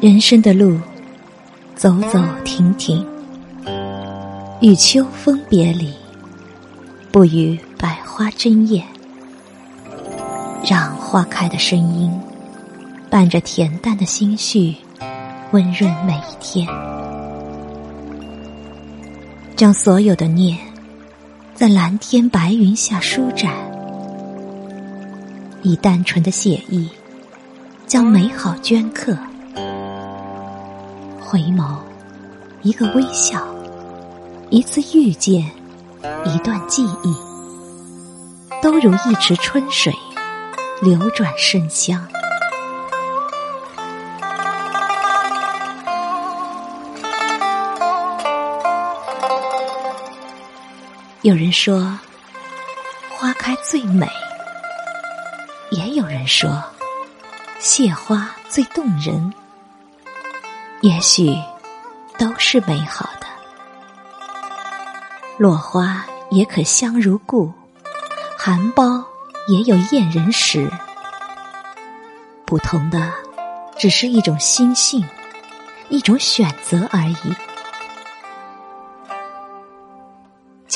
人生的路，走走停停，与秋风别离，不与百花争艳，让花开的声音伴着恬淡的心绪，温润每一天。将所有的念，在蓝天白云下舒展，以单纯的写意，将美好镌刻。回眸，一个微笑，一次遇见，一段记忆，都如一池春水，流转生香。有人说，花开最美；也有人说，谢花最动人。也许都是美好的，落花也可香如故，含苞也有艳人时。不同的，只是一种心性，一种选择而已。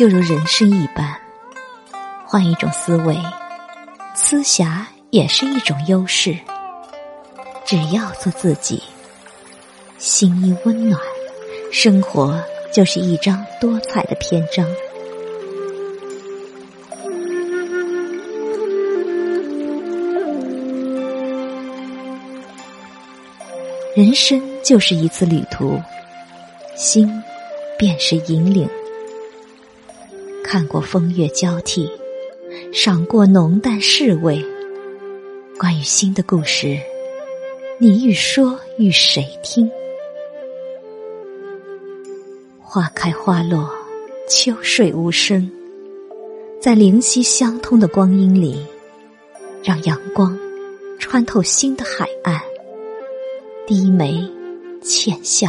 就如人生一般，换一种思维，思侠也是一种优势。只要做自己。心一温暖，生活就是一张多彩的篇章。人生就是一次旅途，心便是引领。看过风月交替，赏过浓淡侍味，关于心的故事，你欲说与谁听？花开花落，秋睡无声，在灵犀相通的光阴里，让阳光穿透心的海岸。低眉浅笑，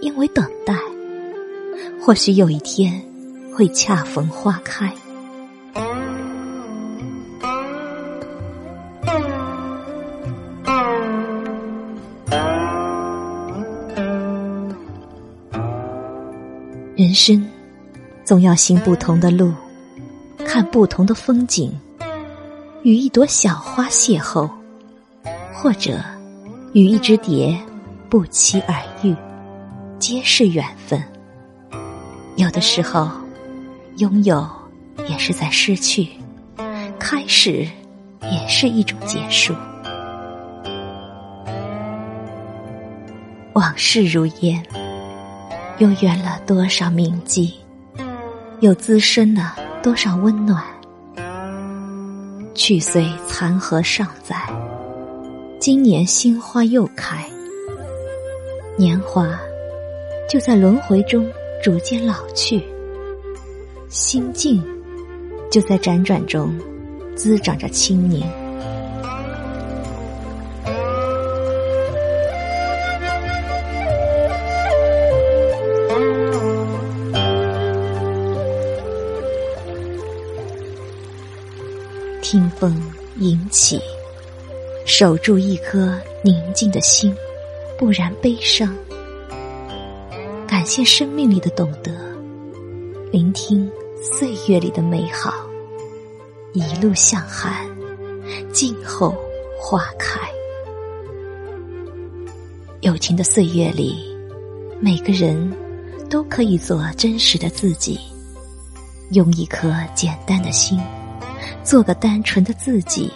因为等待，或许有一天会恰逢花开。人生总要行不同的路，看不同的风景，与一朵小花邂逅，或者与一只蝶不期而遇，皆是缘分。有的时候，拥有也是在失去，开始也是一种结束。往事如烟。又圆了多少铭记，又滋生了多少温暖。去岁残荷尚在，今年新花又开。年华就在轮回中逐渐老去，心境就在辗转中滋长着青年。听风吟起，守住一颗宁静的心，不然悲伤。感谢生命里的懂得，聆听岁月里的美好，一路向寒，静候花开。友情的岁月里，每个人都可以做真实的自己，用一颗简单的心。做个单纯的自己，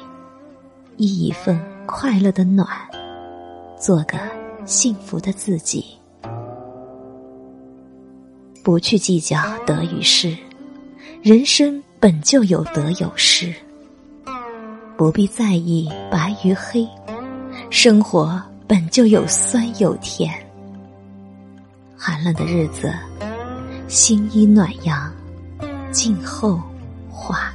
一一份快乐的暖，做个幸福的自己。不去计较得与失，人生本就有得有失。不必在意白与黑，生活本就有酸有甜。寒冷的日子，心依暖阳，静候花。